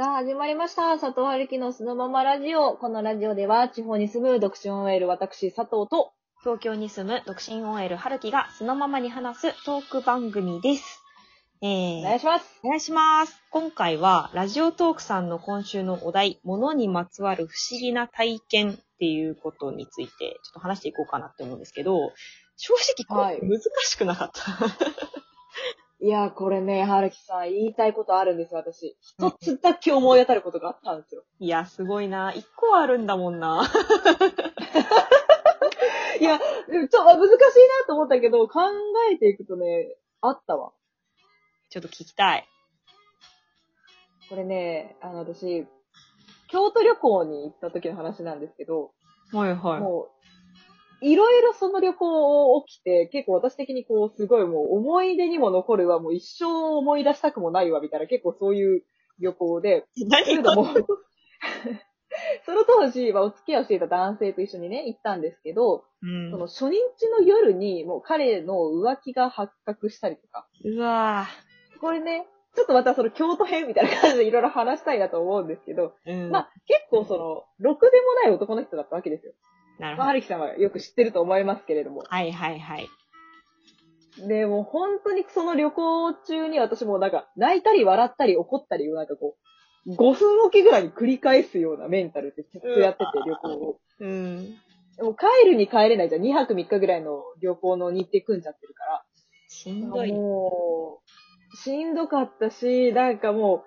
さあ、始まりました。佐藤春樹のそのままラジオ。このラジオでは、地方に住む独身 OL 私、佐藤と、東京に住む独身 OL 春樹がそのままに話すトーク番組です。えー、お願いします。お願いします。今回は、ラジオトークさんの今週のお題、物にまつわる不思議な体験っていうことについて、ちょっと話していこうかなって思うんですけど、正直こ難しくなかった？いやー、これね、春樹さん、言いたいことあるんです、私。一つだけ思い当たることがあったんですよ。いや、すごいな。一個はあるんだもんな。いや、ちょっと難しいなと思ったけど、考えていくとね、あったわ。ちょっと聞きたい。これね、あの、私、京都旅行に行った時の話なんですけど、はいはい。もう、いろいろその旅行起きて、結構私的にこう、すごいもう思い出にも残るわ、もう一生思い出したくもないわ、みたいな結構そういう旅行で、何うのも、その当時、まあ、お付き合いをしていた男性と一緒にね、行ったんですけど、うんその初日の夜にもう彼の浮気が発覚したりとか、うわこれね、ちょっとまたその京都編みたいな感じでいろいろ話したいなと思うんですけど、ぁ。うん。まあ結構その、ろくでもない男の人だったわけですよ。まあ、なるほど。はるきさんはよく知ってると思いますけれども。はいはいはい。で、もう本当にその旅行中に私もなんか泣いたり笑ったり怒ったりをなんかこう、5分おきぐらいに繰り返すようなメンタルでずっとやってて旅行を。うん。でも帰るに帰れないじゃん。2泊3日ぐらいの旅行の日程組んじゃってるから。しんどい。もう、しんどかったし、なんかも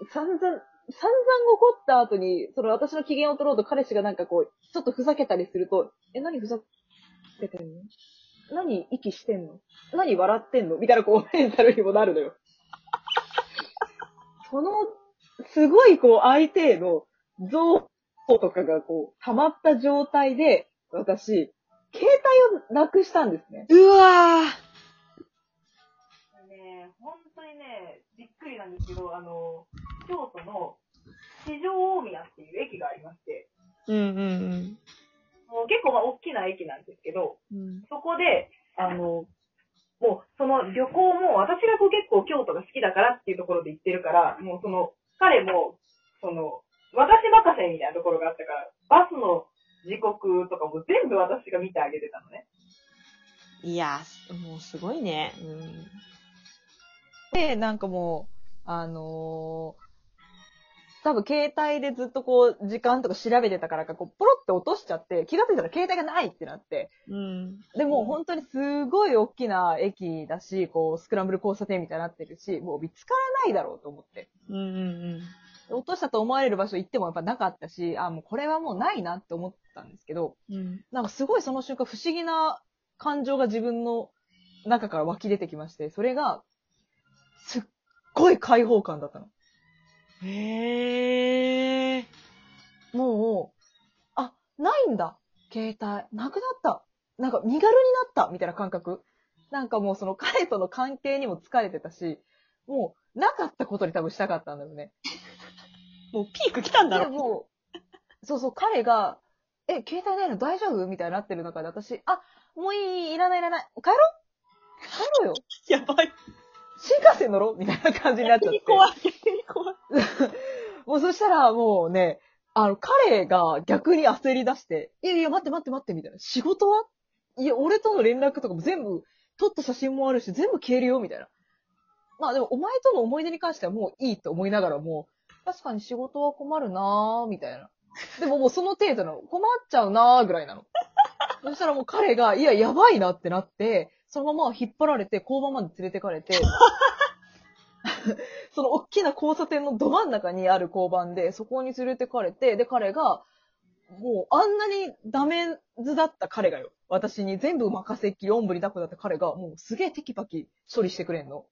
う、散々、散々怒った後に、その私の機嫌を取ろうと彼氏がなんかこう、ちょっとふざけたりすると、え、何ふざけてんの？何息してんの？何笑ってんの？みたいなこう、メンタルにもなるのよ。その、すごいこう、相手への憎悪とかがこう、溜まった状態で、私、携帯をなくしたんですね。うわね、本当にね、びっくりなんですけど、あの、京都の四条大宮っていう駅がありまして、ーうんうんもう結構まあ大きな駅なんですけど、うん。そこで、あの、もうその旅行も私がこう結構京都が好きだからっていうところで行ってるから、もうその、彼も、その、私任せみたいなところがあったから、バスの時刻とかも全部私が見てあげてたのね。いやー、もうすごいね。うん。で、なんかもう、あのー多分携帯でずっとこう、時間とか調べてたからか、こう、ポロって落としちゃって、気がついたら携帯がないってなって。うん。でもう本当にすごい大きな駅だし、こう、スクランブル交差点みたいになってるし、もう見つからないだろうと思って。うんうん落としたと思われる場所行ってもやっぱなかったし、あ、もうこれはもうないなって思ったんですけど、うん。うん。なんかすごいその瞬間不思議な感情が自分の中から湧き出てきまして、それが、すっごい開放感だったの。へー。もう、あ、ないんだ。携帯。なくなった。なんか身軽になった。みたいな感覚。なんかもうその彼との関係にも疲れてたし、もうなかったことに多分したかったんだよね。もうピーク来たんだでろ。もう、そうそう、彼が、え、携帯ないの大丈夫？みたいになってる中で私、あ、もういい、いらないいらない。帰ろう帰ろうよ。やばい。新幹線乗ろうみたいな感じになっちゃって。逆に怖い。逆に怖い。もうそしたらもうね、あの、彼が逆に焦り出して、いやいや、待って待って待って、みたいな。仕事は？いや、俺との連絡とかも全部、撮った写真もあるし、全部消えるよ、みたいな。まあでも、お前との思い出に関してはもういいと思いながらも、確かに仕事は困るなぁ、みたいな。でももうその程度の。困っちゃうなぁ、ぐらいなの。そしたらもう彼が、いや、やばいなってなって、そのまま引っ張られて、交番まで連れてかれて、その大きな交差点のど真ん中にある交番で、そこに連れてかれて、で、彼が、もうあんなにダメ図だった彼がよ。私に全部任せっきり、おんぶに抱っこだった彼が、もうすげえテキパキ処理してくれんの。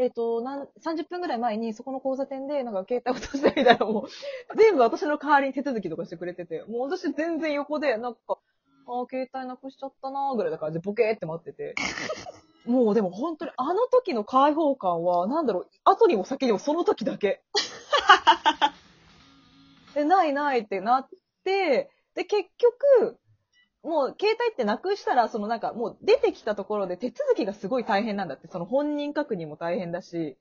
えっ、と、なん、30分ぐらい前にそこの交差点で、なんか携帯落としたみたいな、もう、全部私の代わりに手続きとかしてくれてて、もう私全然横で、なんか、あー携帯なくしちゃったなーぐらいな感じでボケーって待ってて。もうでも本当にあの時の解放感は、なんだろう、後にも先にもその時だけ。で、ないないってなって、で、結局、もう携帯ってなくしたら、そのなんかもう出てきたところで手続きがすごい大変なんだって、その本人確認も大変だし、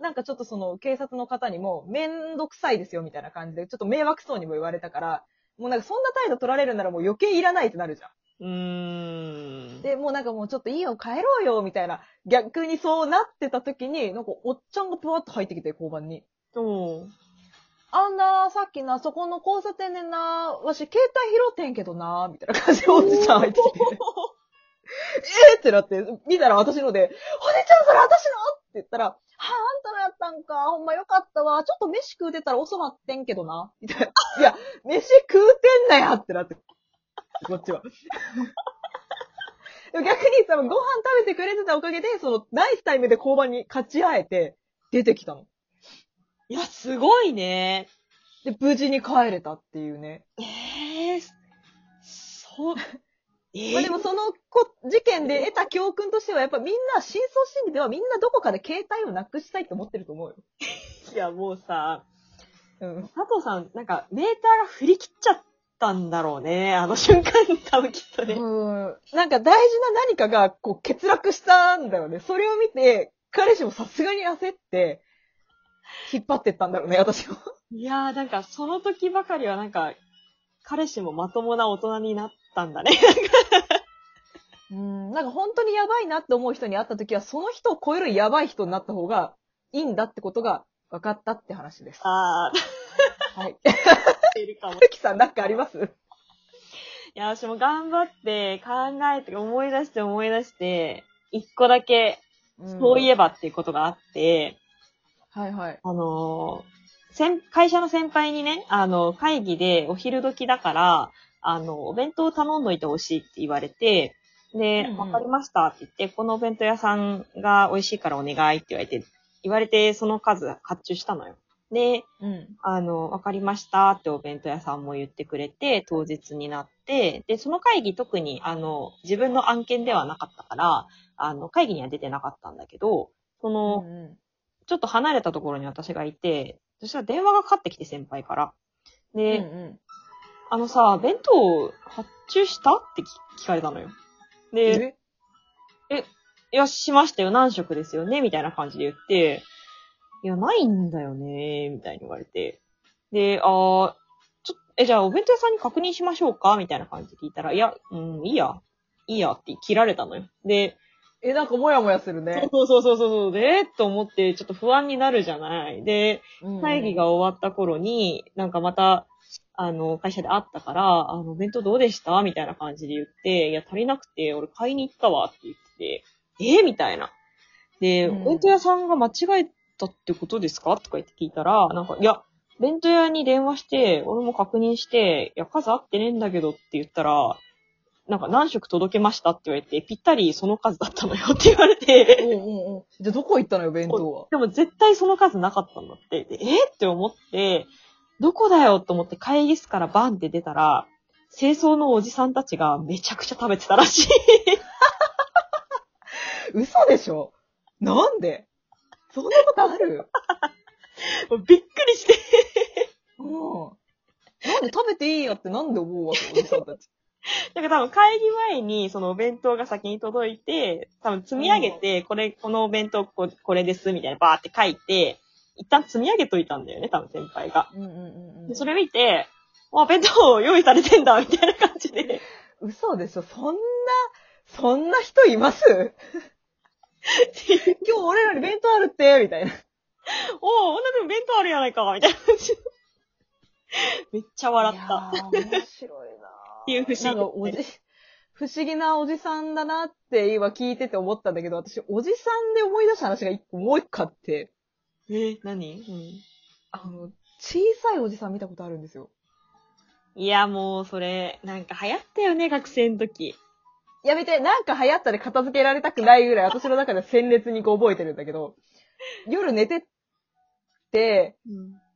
なんかちょっとその警察の方にも、めんどくさいですよみたいな感じで、ちょっと迷惑そうにも言われたから、もうなんかそんな態度取られるならもう余計いらないってなるじゃん。うーん。で、もうなんかもうちょっといいよ、帰ろうよ、みたいな、逆にそうなってた時に、なんかおっちゃんがぷわっと入ってきて、交番に。おうあんな、さっきな、そこの交差点でな、わし、携帯拾ってんけどな、みたいな感じでおじちゃん入ってきて。えーってなって、見たら私ので、おじちゃんそれ私の？って言ったら、はあ、あんたのやったんか、ほんまよかったわ。ちょっと飯食うてたら遅なってんけどな。みたいな。いや、飯食うてんなやってなって。こっちは。でも逆にさ、ご飯食べてくれてたおかげで、その、ナイスタイムで交番に勝ち会えて、出てきたの。いや、すごいね。で、無事に帰れたっていうね。えー、そう、えー、まあでもそのこ事件で得た教訓としては、やっぱみんな、深層心理ではみんなどこかで携帯をなくしたいと思ってると思うよ。いや、もうさ、うん。佐藤さん、なんか、メーターが振り切っちゃったんだろうね。あの瞬間に多分きっとね。うん。なんか大事な何かが、こう、欠落したんだよね。それを見て、彼氏もさすがに焦って、引っ張ってったんだろうね、私も。いやー、なんか、その時ばかりはなんか、彼氏もまともな大人になったんだね。うん。なんか本当にやばいなって思う人に会った時は、その人を超えるやばい人になった方がいいんだってことが分かったって話です。あはい。ー、いるかも。いゆきさんなんかあります？や、私も頑張って考えて、思い出して思い出して、一個だけ、そういええばっていうことがあって、はいはい。あのー先会社の先輩にね、あの、会議でお昼時だから、あの、お弁当を頼んどいてほしいって言われて、で、うんうんわ、かりましたって言って、このお弁当屋さんが美味しいからお願いって言われて、言われて、その数発注したのよ。で、うん。あの、わかりましたってお弁当屋さんも言ってくれて、当日になって、で、その会議特に、あの、自分の案件ではなかったから、あの、会議には出てなかったんだけど、その、うんちょっと離れたところに私がいて、そしたら電話がかかってきて先輩から。で、うんうんあのさ、弁当発注した？って聞聞かれたのよ。で、えいや、しましたよ、何食ですよね？みたいな感じで言って、いや、ないんだよねみたいに言われて。で、あー、ちょ、え、じゃあお弁当屋さんに確認しましょうかみたいな感じで聞いたら、いや、うん、いいや、いいやって切られたのよ。で、え、なんかもやもやするね。そうそうそうそうそう、で、と思ってちょっと不安になるじゃない。で、会議が終わった頃に、なんかまた、あの、会社で会ったから、あの、弁当どうでした？みたいな感じで言って、いや、足りなくて、俺買いに行ったわって言ってて、えみたいな。で、うんお弁当屋さんが間違えたってことですか？とか言って聞いたら、なんか、いや、弁当屋に電話して、俺も確認して、いや、数合ってねえんだけどって言ったら、なんか何食届けましたって言われて、ぴったりその数だったのよって言われて、うんうんうん。じゃあどこ行ったのよ、弁当は？でも絶対その数なかったんだって。でえって思って、どこだよと思って会議室からバンって出たら、清掃のおじさんたちがめちゃくちゃ食べてたらしい。嘘でしょ？なんで？そんなことある？もうびっくりして。うん。なんで食べていいやってなんで思うわけ？おじさんたち。なんか多分会議前にそのお弁当が先に届いて、多分積み上げて、これ、このお弁当ここれですみたいなバーって書いて、一旦積み上げといたんだよね、多分先輩が。うんうんうんでそれ見て、あ、弁当用意されてんだ、みたいな感じで。嘘でしょ？そんな、そんな人います？今日俺らに弁当あるって、みたいな。おお、女でも弁当あるやないか、みたいな。めっちゃ笑った。いやー面白いなっていう不思議なんかおじ、不思議なおじさんだなって今聞いてて思ったんだけど、私、おじさんで思い出した話が一個もう一個あって、え、何、うん、あの、小さいおじさん見たことあるんですよ。いや、もう、それ、なんか流行ったよね、学生の時。やめて、なんか流行ったで片付けられたくないぐらい、私の中で鮮烈にこう覚えてるんだけど、夜寝てって、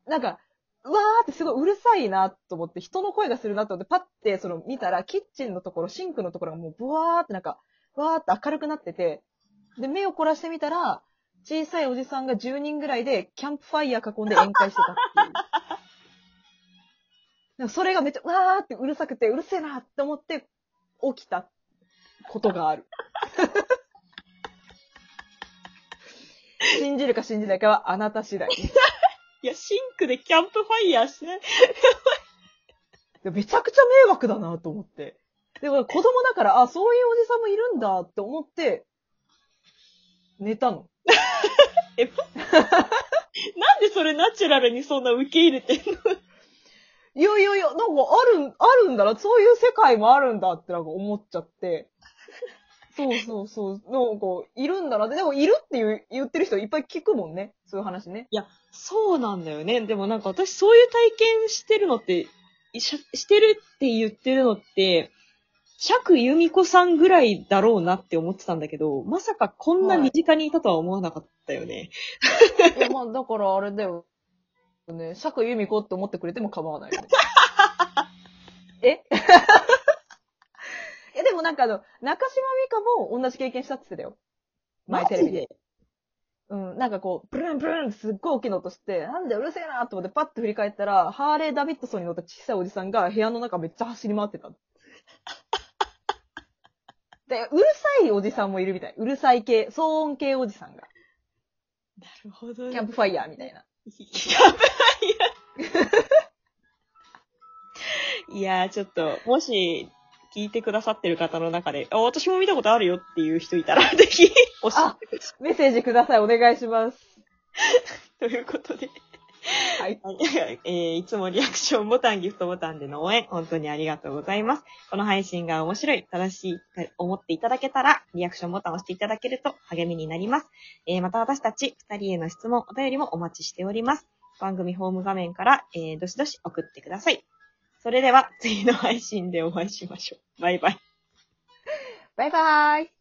なんか、うわーってすごいうるさいなと思って、人の声がするなと思って、パッてその見たら、キッチンのところ、シンクのところがもうブワーってなんか、わーって明るくなってて、で、目を凝らしてみたら、小さいおじさんが10人ぐらいで、キャンプファイヤー囲んで宴会してたっていう。それがめっちゃ、わーってうるさくて、うるせえなって思って、起きたことがある。信じるか信じないかはあなた次第。いや、シンクでキャンプファイヤーしてない。でめちゃくちゃ迷惑だなと思って。でも子供だから、あ、そういうおじさんもいるんだって思って、寝たの。なんでそれナチュラルにそんな受け入れてんの？いやいやいや、なんかある、あるんだな、そういう世界もあるんだってなんか思っちゃって。そうそうそう。なんか、いるんだなって。でも、いるっていう言ってる人いっぱい聞くもんね。そういう話ね。そうなんだよね。でもなんか私そういう体験してるのって、ししてるって言ってるのって、釈由美子さんぐらいだろうなって思ってたんだけど、まさかこんな身近にいたとは思わなかったよね。いや、まあ、だからあれだよ。ね、釈由美子って思ってくれても構わないよね。え？もなんかあの、中島美香も同じ経験したって言ってたよ。前テレビで。うん、なんかこう、ブルンブルンってすっごい大きいのとして、なんでうるせえなと思ってパッと振り返ったら、ハーレー・ダビッドソンに乗った小さいおじさんが部屋の中めっちゃ走り回ってた。で、うるさいおじさんもいるみたい。うるさい系、騒音系おじさんが。なるほどね。キャンプファイヤーみたいな。キャンプファイヤー。いやー、ちょっと、もし、聞いてくださってる方の中で、あ、私も見たことあるよっていう人いたら、ぜひ、教えてくださメッセージください。お願いします。い。ということで。はい。は いえーいつもリアクションボタン、ギフトボタンでの応援、本当にありがとうございます。この配信が面白い、正しいと思っていただけたら、リアクションボタンを押していただけると励みになります。えーまた私たち二人への質問、お便りもお待ちしております。番組ホーム画面から、えーどしどし送ってください。それでは、次の配信でお会いしましょう。バイバイ。バイバイ。